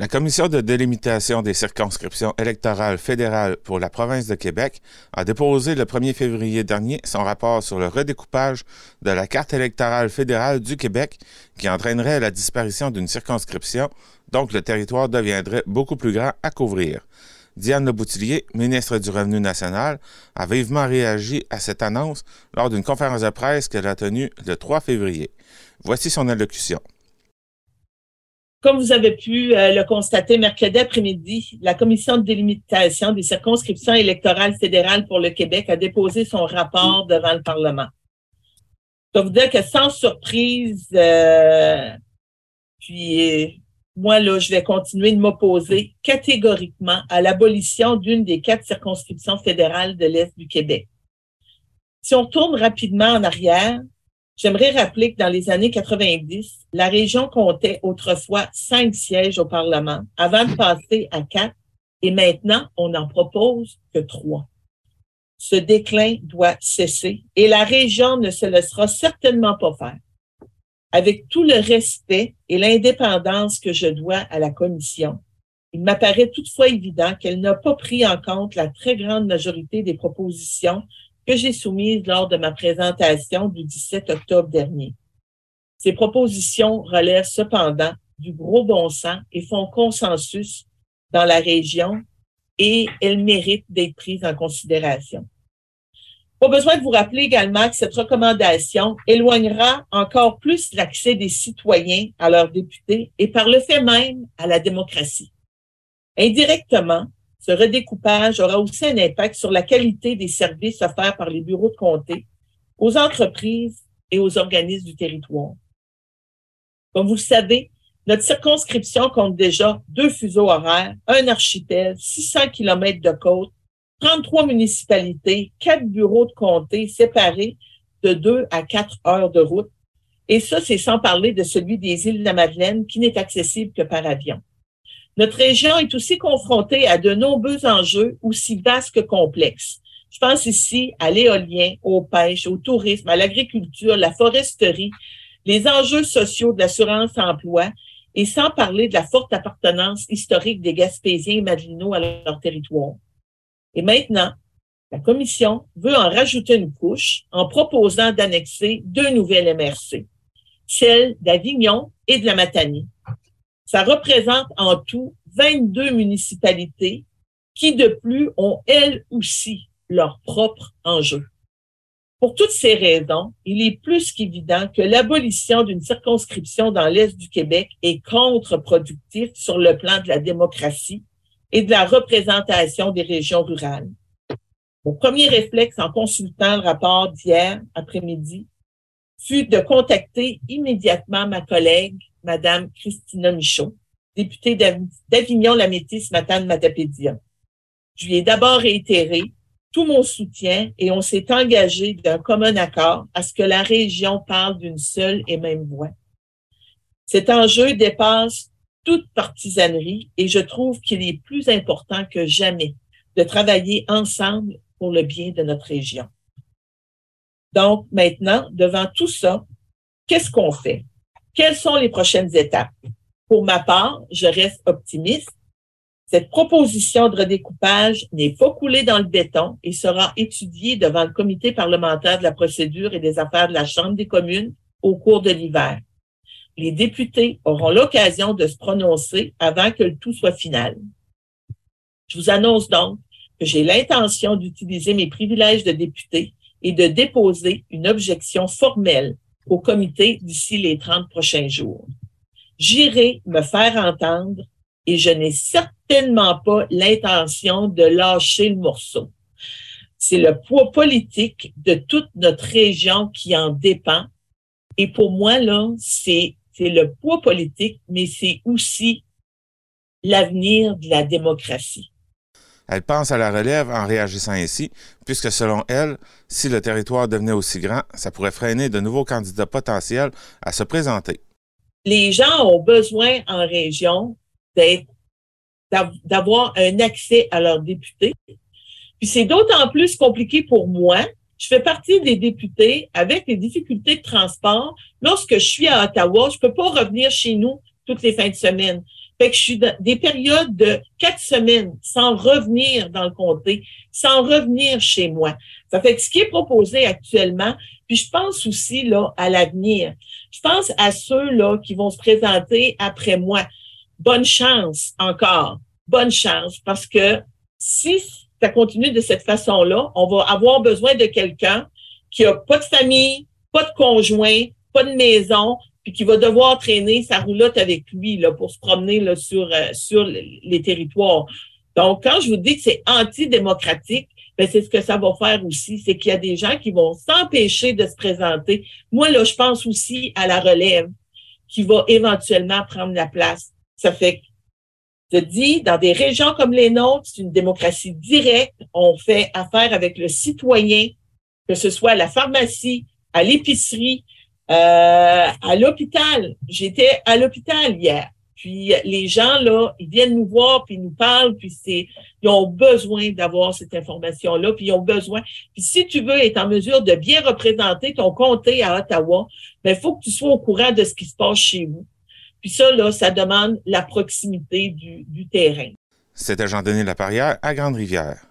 La Commission de délimitation des circonscriptions électorales fédérales pour la province de Québec a déposé le 1er février dernier son rapport sur le redécoupage de la carte électorale fédérale du Québec qui entraînerait la disparition d'une circonscription, donc le territoire deviendrait beaucoup plus grand à couvrir. Diane Leboutillier, ministre du Revenu national, a vivement réagi à cette annonce lors d'une conférence de presse qu'elle a tenue le 3 février. Voici son allocution. Comme vous avez pu euh, le constater mercredi après-midi, la Commission de délimitation des circonscriptions électorales fédérales pour le Québec a déposé son rapport devant le Parlement. Je vous dire que sans surprise, euh, puis moi, là, je vais continuer de m'opposer catégoriquement à l'abolition d'une des quatre circonscriptions fédérales de l'Est du Québec. Si on tourne rapidement en arrière, J'aimerais rappeler que dans les années 90, la région comptait autrefois cinq sièges au Parlement avant de passer à quatre et maintenant on n'en propose que trois. Ce déclin doit cesser et la région ne se laissera certainement pas faire. Avec tout le respect et l'indépendance que je dois à la Commission, il m'apparaît toutefois évident qu'elle n'a pas pris en compte la très grande majorité des propositions que j'ai soumise lors de ma présentation du 17 octobre dernier. Ces propositions relèvent cependant du gros bon sens et font consensus dans la région et elles méritent d'être prises en considération. Pas besoin de vous rappeler également que cette recommandation éloignera encore plus l'accès des citoyens à leurs députés et par le fait même à la démocratie. Indirectement, ce redécoupage aura aussi un impact sur la qualité des services offerts par les bureaux de comté aux entreprises et aux organismes du territoire. Comme vous le savez, notre circonscription compte déjà deux fuseaux horaires, un archipel, 600 km de côte, 33 municipalités, quatre bureaux de comté séparés de deux à quatre heures de route. Et ça, c'est sans parler de celui des îles de la Madeleine qui n'est accessible que par avion. Notre région est aussi confrontée à de nombreux enjeux aussi vastes que complexes. Je pense ici à l'éolien, aux pêches, au tourisme, à l'agriculture, la foresterie, les enjeux sociaux de l'assurance-emploi et sans parler de la forte appartenance historique des Gaspésiens et Madelinots à leur territoire. Et maintenant, la Commission veut en rajouter une couche en proposant d'annexer deux nouvelles MRC, celles d'Avignon et de la Matanie. Ça représente en tout 22 municipalités qui, de plus, ont elles aussi leurs propres enjeux. Pour toutes ces raisons, il est plus qu'évident que l'abolition d'une circonscription dans l'Est du Québec est contre-productif sur le plan de la démocratie et de la représentation des régions rurales. Mon premier réflexe en consultant le rapport d'hier après-midi fut de contacter immédiatement ma collègue Madame Christina Michaud, députée d'Avignon-la-Métis, Matane Matapédia. Je lui ai d'abord réitéré tout mon soutien et on s'est engagé d'un commun accord à ce que la région parle d'une seule et même voix. Cet enjeu dépasse toute partisanerie et je trouve qu'il est plus important que jamais de travailler ensemble pour le bien de notre région. Donc maintenant, devant tout ça, qu'est-ce qu'on fait? Quelles sont les prochaines étapes? Pour ma part, je reste optimiste. Cette proposition de redécoupage n'est pas coulée dans le béton et sera étudiée devant le comité parlementaire de la procédure et des affaires de la Chambre des communes au cours de l'hiver. Les députés auront l'occasion de se prononcer avant que le tout soit final. Je vous annonce donc que j'ai l'intention d'utiliser mes privilèges de député et de déposer une objection formelle au comité d'ici les 30 prochains jours. J'irai me faire entendre et je n'ai certainement pas l'intention de lâcher le morceau. C'est le poids politique de toute notre région qui en dépend. Et pour moi, là, c'est, c'est le poids politique, mais c'est aussi l'avenir de la démocratie. Elle pense à la relève en réagissant ainsi, puisque selon elle, si le territoire devenait aussi grand, ça pourrait freiner de nouveaux candidats potentiels à se présenter. Les gens ont besoin en région d'avoir un accès à leurs députés. Puis c'est d'autant plus compliqué pour moi. Je fais partie des députés avec les difficultés de transport. Lorsque je suis à Ottawa, je peux pas revenir chez nous toutes les fins de semaine. Fait que je suis dans des périodes de quatre semaines sans revenir dans le comté, sans revenir chez moi. Ça fait ce qui est proposé actuellement, puis je pense aussi là à l'avenir. Je pense à ceux là qui vont se présenter après moi. Bonne chance encore. Bonne chance parce que si ça continue de cette façon-là, on va avoir besoin de quelqu'un qui a pas de famille, pas de conjoint, pas de maison, puis qui va devoir traîner sa roulotte avec lui là, pour se promener là, sur, euh, sur les territoires. Donc, quand je vous dis que c'est antidémocratique, ben c'est ce que ça va faire aussi, c'est qu'il y a des gens qui vont s'empêcher de se présenter. Moi, là, je pense aussi à la relève qui va éventuellement prendre la place. Ça fait que je dis, dans des régions comme les nôtres, c'est une démocratie directe. On fait affaire avec le citoyen, que ce soit à la pharmacie, à l'épicerie, euh, à l'hôpital. J'étais à l'hôpital hier. Puis les gens là, ils viennent nous voir, puis ils nous parlent, puis c'est, ils ont besoin d'avoir cette information-là, puis ils ont besoin. Puis si tu veux être en mesure de bien représenter ton comté à Ottawa, ben il faut que tu sois au courant de ce qui se passe chez vous. Puis ça là, ça demande la proximité du, du terrain. C'était Jean-Denis Laparrière à Grande-Rivière.